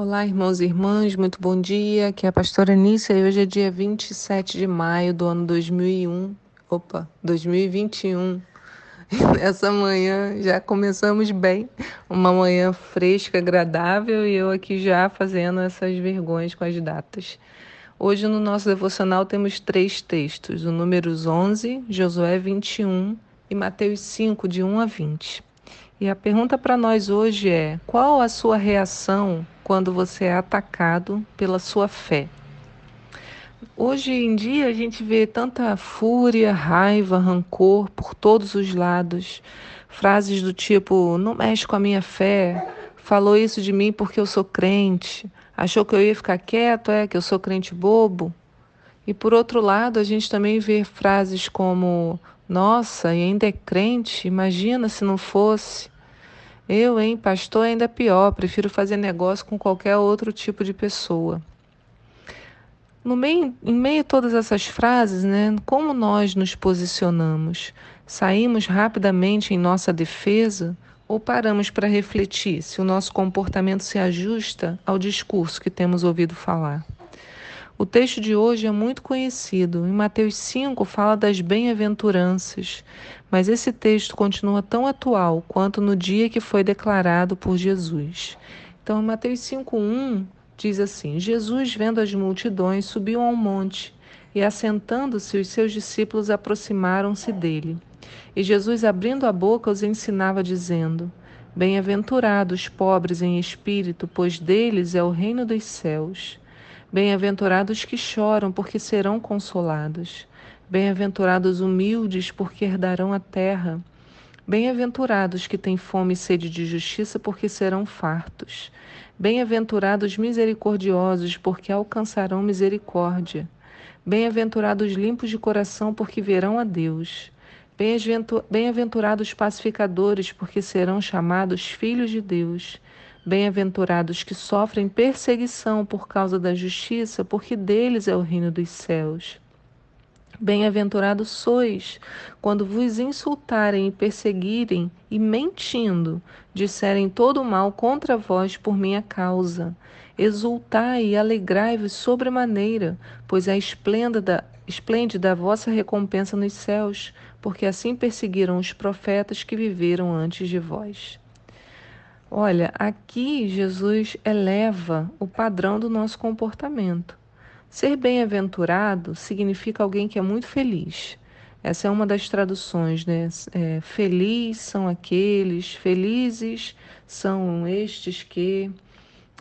Olá, irmãos e irmãs, muito bom dia. Aqui é a pastora Nícia e hoje é dia 27 de maio do ano 2001. Opa, 2021. Essa manhã já começamos bem, uma manhã fresca, agradável e eu aqui já fazendo essas vergonhas com as datas. Hoje no nosso devocional temos três textos: o Números 11, Josué 21 e Mateus 5, de 1 a 20. E a pergunta para nós hoje é: qual a sua reação quando você é atacado pela sua fé? Hoje em dia a gente vê tanta fúria, raiva, rancor por todos os lados. Frases do tipo: não mexe com a minha fé, falou isso de mim porque eu sou crente, achou que eu ia ficar quieto, é que eu sou crente bobo. E por outro lado, a gente também vê frases como: nossa, e ainda é crente? Imagina se não fosse. Eu, hein, pastor, ainda é pior, prefiro fazer negócio com qualquer outro tipo de pessoa. No meio, em meio a todas essas frases, né, como nós nos posicionamos? Saímos rapidamente em nossa defesa ou paramos para refletir se o nosso comportamento se ajusta ao discurso que temos ouvido falar? O texto de hoje é muito conhecido. Em Mateus 5 fala das bem-aventuranças, mas esse texto continua tão atual quanto no dia que foi declarado por Jesus. Então, Mateus 5:1 diz assim: Jesus, vendo as multidões, subiu ao monte e, assentando-se, os seus discípulos aproximaram-se dele. E Jesus, abrindo a boca, os ensinava, dizendo: Bem-aventurados os pobres em espírito, pois deles é o reino dos céus. Bem-aventurados que choram, porque serão consolados. Bem-aventurados humildes, porque herdarão a terra. Bem-aventurados que têm fome e sede de justiça, porque serão fartos. Bem-aventurados misericordiosos, porque alcançarão misericórdia. Bem-aventurados limpos de coração, porque verão a Deus. Bem-aventurados pacificadores, porque serão chamados filhos de Deus. Bem-aventurados que sofrem perseguição por causa da justiça, porque deles é o reino dos céus. Bem-aventurados sois quando vos insultarem e perseguirem e mentindo disserem todo o mal contra vós por minha causa. Exultai e alegrai-vos sobremaneira, pois é esplêndida, esplêndida a vossa recompensa nos céus, porque assim perseguiram os profetas que viveram antes de vós. Olha, aqui Jesus eleva o padrão do nosso comportamento. Ser bem-aventurado significa alguém que é muito feliz. Essa é uma das traduções, né? É, feliz são aqueles, felizes são estes que.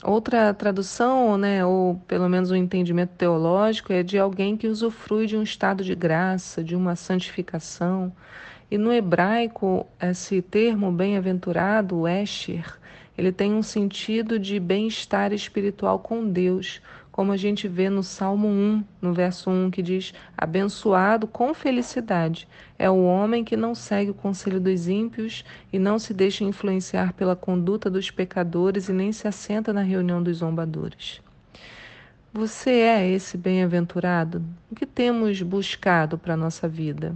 Outra tradução, né, ou pelo menos um entendimento teológico, é de alguém que usufrui de um estado de graça, de uma santificação. E no hebraico, esse termo bem-aventurado, esher, ele tem um sentido de bem-estar espiritual com Deus, como a gente vê no Salmo 1, no verso 1, que diz: Abençoado com felicidade é o homem que não segue o conselho dos ímpios e não se deixa influenciar pela conduta dos pecadores e nem se assenta na reunião dos zombadores. Você é esse bem-aventurado? O que temos buscado para a nossa vida?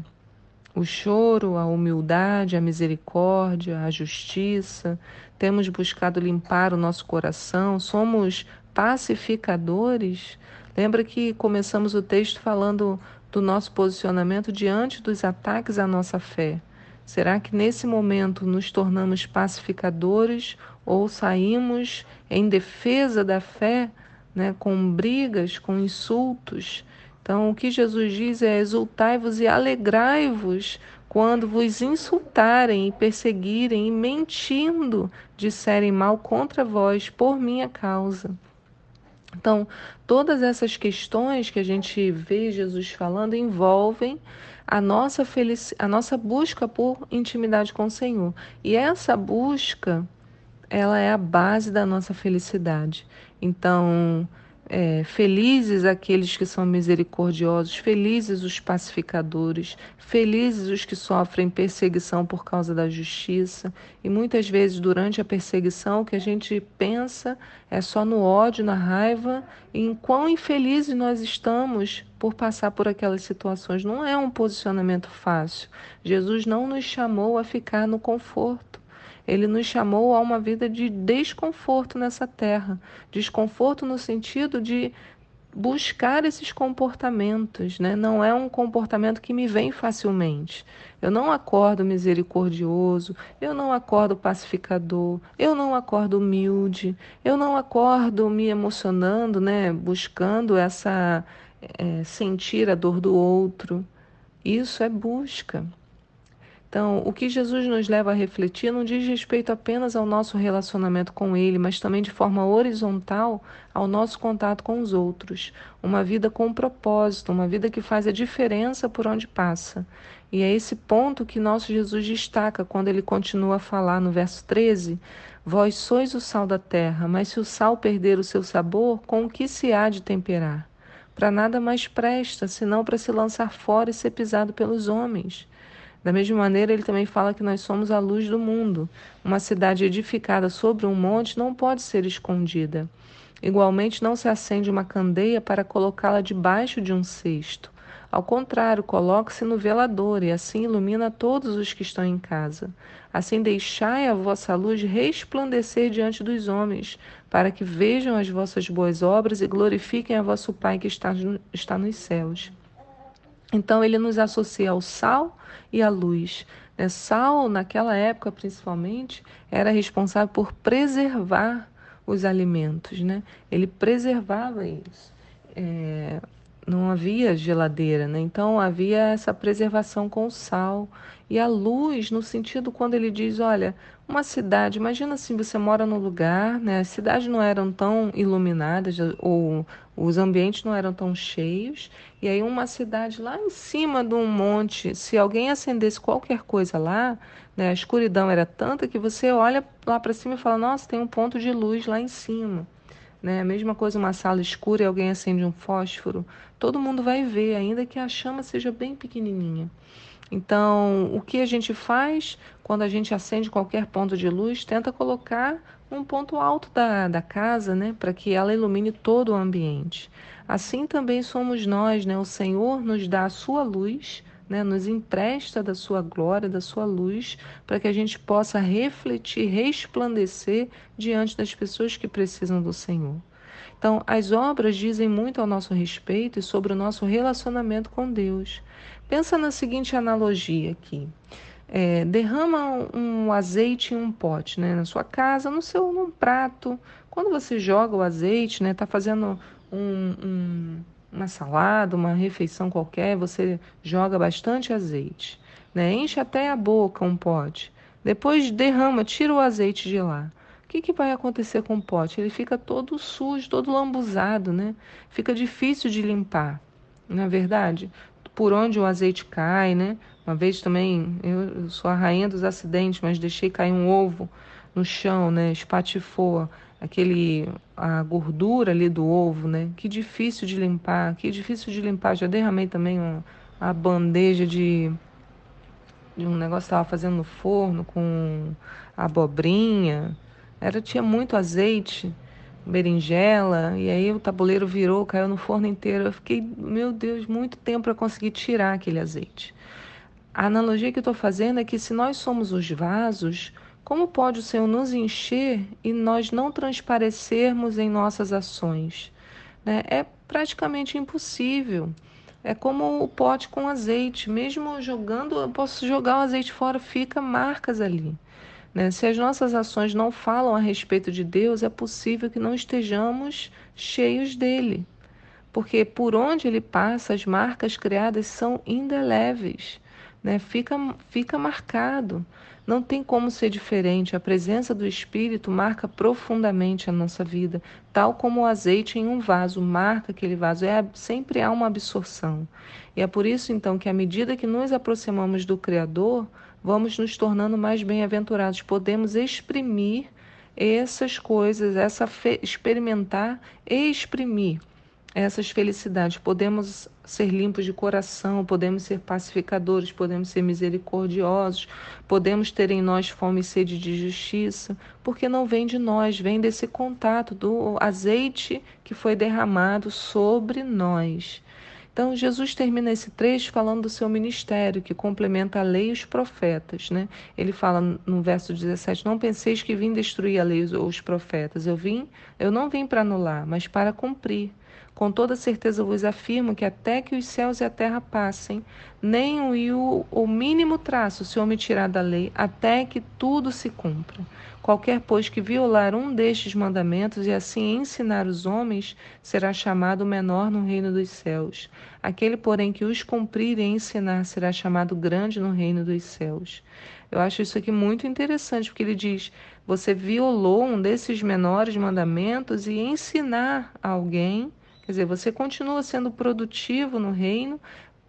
O choro, a humildade, a misericórdia, a justiça. Temos buscado limpar o nosso coração. Somos pacificadores. Lembra que começamos o texto falando do nosso posicionamento diante dos ataques à nossa fé. Será que nesse momento nos tornamos pacificadores ou saímos em defesa da fé, né, com brigas, com insultos? Então, o que Jesus diz é: exultai-vos e alegrai-vos quando vos insultarem e perseguirem e mentindo disserem mal contra vós por minha causa. Então, todas essas questões que a gente vê Jesus falando envolvem a nossa, felic... a nossa busca por intimidade com o Senhor. E essa busca, ela é a base da nossa felicidade. Então, é, felizes aqueles que são misericordiosos, felizes os pacificadores, felizes os que sofrem perseguição por causa da justiça. E muitas vezes, durante a perseguição, o que a gente pensa é só no ódio, na raiva, em quão infelizes nós estamos por passar por aquelas situações. Não é um posicionamento fácil. Jesus não nos chamou a ficar no conforto. Ele nos chamou a uma vida de desconforto nessa terra. Desconforto no sentido de buscar esses comportamentos, né? Não é um comportamento que me vem facilmente. Eu não acordo misericordioso, eu não acordo pacificador, eu não acordo humilde, eu não acordo me emocionando, né? Buscando essa é, sentir a dor do outro. Isso é busca. Então, o que Jesus nos leva a refletir não diz respeito apenas ao nosso relacionamento com Ele, mas também de forma horizontal ao nosso contato com os outros. Uma vida com propósito, uma vida que faz a diferença por onde passa. E é esse ponto que nosso Jesus destaca quando ele continua a falar no verso 13: Vós sois o sal da terra, mas se o sal perder o seu sabor, com o que se há de temperar? Para nada mais presta, senão para se lançar fora e ser pisado pelos homens. Da mesma maneira, ele também fala que nós somos a luz do mundo. Uma cidade edificada sobre um monte não pode ser escondida. Igualmente, não se acende uma candeia para colocá-la debaixo de um cesto. Ao contrário, coloque-se no velador e assim ilumina todos os que estão em casa. Assim deixai a vossa luz resplandecer diante dos homens, para que vejam as vossas boas obras e glorifiquem a vosso Pai que está, está nos céus. Então ele nos associa ao sal e à luz. É, sal, naquela época principalmente, era responsável por preservar os alimentos, né? Ele preservava eles. É, não havia geladeira, né? Então havia essa preservação com o sal e a luz no sentido quando ele diz, olha, uma cidade, imagina assim, você mora num lugar, né? As cidades não eram tão iluminadas ou os ambientes não eram tão cheios, e aí uma cidade lá em cima de um monte, se alguém acendesse qualquer coisa lá, né, a escuridão era tanta que você olha lá para cima e fala: "Nossa, tem um ponto de luz lá em cima". Né? A mesma coisa uma sala escura e alguém acende um fósforo, todo mundo vai ver, ainda que a chama seja bem pequenininha. Então, o que a gente faz quando a gente acende qualquer ponto de luz? Tenta colocar um ponto alto da, da casa, né, para que ela ilumine todo o ambiente. Assim também somos nós, né? O Senhor nos dá a sua luz, né, nos empresta da sua glória, da sua luz, para que a gente possa refletir, resplandecer diante das pessoas que precisam do Senhor. Então, as obras dizem muito ao nosso respeito e sobre o nosso relacionamento com Deus. Pensa na seguinte analogia aqui. É, derrama um azeite em um pote, né, na sua casa, no seu num prato. Quando você joga o azeite, né, tá fazendo um, um, uma salada, uma refeição qualquer, você joga bastante azeite, né, enche até a boca um pote. Depois derrama, tira o azeite de lá. O que, que vai acontecer com o pote? Ele fica todo sujo, todo lambuzado, né? Fica difícil de limpar, não é verdade? Por onde o azeite cai, né? Uma vez também, eu, sou a rainha dos acidentes, mas deixei cair um ovo no chão, né? Espatifou aquele a gordura ali do ovo, né? Que difícil de limpar, que difícil de limpar. Já derramei também uma, a bandeja de, de um negócio que estava fazendo no forno com abobrinha. Era tinha muito azeite, berinjela, e aí o tabuleiro virou, caiu no forno inteiro. Eu fiquei, meu Deus, muito tempo para conseguir tirar aquele azeite. A analogia que eu estou fazendo é que se nós somos os vasos, como pode o Senhor nos encher e nós não transparecermos em nossas ações? Né? É praticamente impossível. É como o pote com azeite. Mesmo jogando, eu posso jogar o azeite fora, fica marcas ali. Né? Se as nossas ações não falam a respeito de Deus, é possível que não estejamos cheios dele. Porque por onde ele passa, as marcas criadas são indeléveis né? Fica, fica marcado. Não tem como ser diferente. A presença do Espírito marca profundamente a nossa vida, tal como o azeite em um vaso marca aquele vaso. É, sempre há uma absorção. E é por isso, então, que à medida que nos aproximamos do Criador, vamos nos tornando mais bem-aventurados. Podemos exprimir essas coisas, essa experimentar e exprimir essas felicidades. Podemos ser limpos de coração, podemos ser pacificadores, podemos ser misericordiosos, podemos ter em nós fome e sede de justiça, porque não vem de nós, vem desse contato do azeite que foi derramado sobre nós. Então, Jesus termina esse trecho falando do seu ministério, que complementa a lei e os profetas. Né? Ele fala no verso 17: Não penseis que vim destruir a lei ou os profetas. Eu vim, eu não vim para anular, mas para cumprir. Com toda certeza vos afirmo que até que os céus e a terra passem, nem o, o mínimo traço se omitirá da lei, até que tudo se cumpra. Qualquer, pois, que violar um destes mandamentos e assim ensinar os homens, será chamado menor no reino dos céus. Aquele, porém, que os cumprir e ensinar, será chamado grande no reino dos céus. Eu acho isso aqui muito interessante, porque ele diz: você violou um desses menores mandamentos e ensinar alguém Quer dizer, você continua sendo produtivo no reino,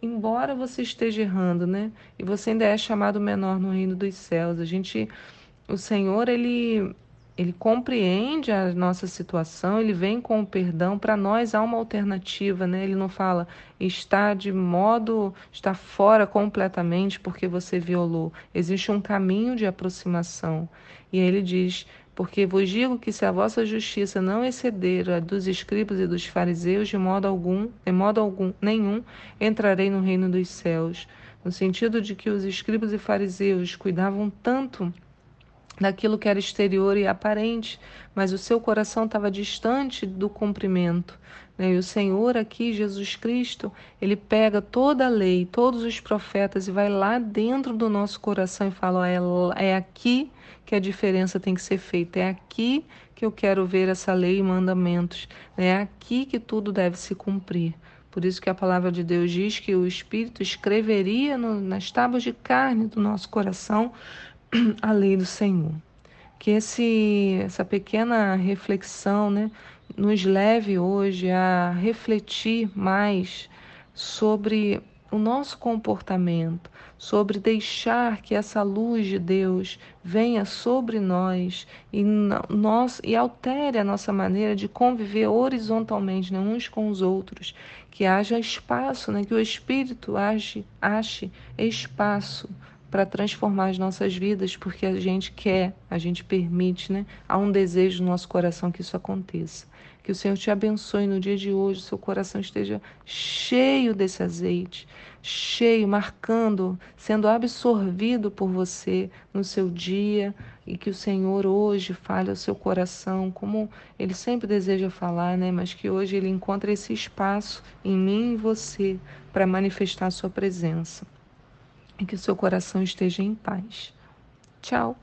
embora você esteja errando, né? E você ainda é chamado menor no reino dos céus. A gente, o Senhor, ele ele compreende a nossa situação, ele vem com o perdão. Para nós há uma alternativa, né? Ele não fala está de modo, está fora completamente porque você violou. Existe um caminho de aproximação. E ele diz: porque vos digo que se a vossa justiça não exceder a dos escribas e dos fariseus, de modo algum, de modo algum, nenhum, entrarei no reino dos céus. No sentido de que os escribas e fariseus cuidavam tanto daquilo que era exterior e aparente, mas o seu coração estava distante do cumprimento. Né? E o Senhor aqui, Jesus Cristo, ele pega toda a lei, todos os profetas e vai lá dentro do nosso coração e fala: é, é aqui que a diferença tem que ser feita. É aqui que eu quero ver essa lei e mandamentos. É aqui que tudo deve se cumprir. Por isso que a palavra de Deus diz que o Espírito escreveria no, nas tábuas de carne do nosso coração a lei do Senhor. Que esse, essa pequena reflexão né, nos leve hoje a refletir mais sobre o nosso comportamento, sobre deixar que essa luz de Deus venha sobre nós e, nós, e altere a nossa maneira de conviver horizontalmente né, uns com os outros, que haja espaço, né, que o Espírito age, ache espaço para transformar as nossas vidas, porque a gente quer, a gente permite, né? Há um desejo no nosso coração que isso aconteça. Que o Senhor te abençoe no dia de hoje, seu coração esteja cheio desse azeite, cheio, marcando, sendo absorvido por você no seu dia e que o Senhor hoje fale ao seu coração, como ele sempre deseja falar, né? Mas que hoje ele encontre esse espaço em mim e você para manifestar a sua presença e que o seu coração esteja em paz. Tchau.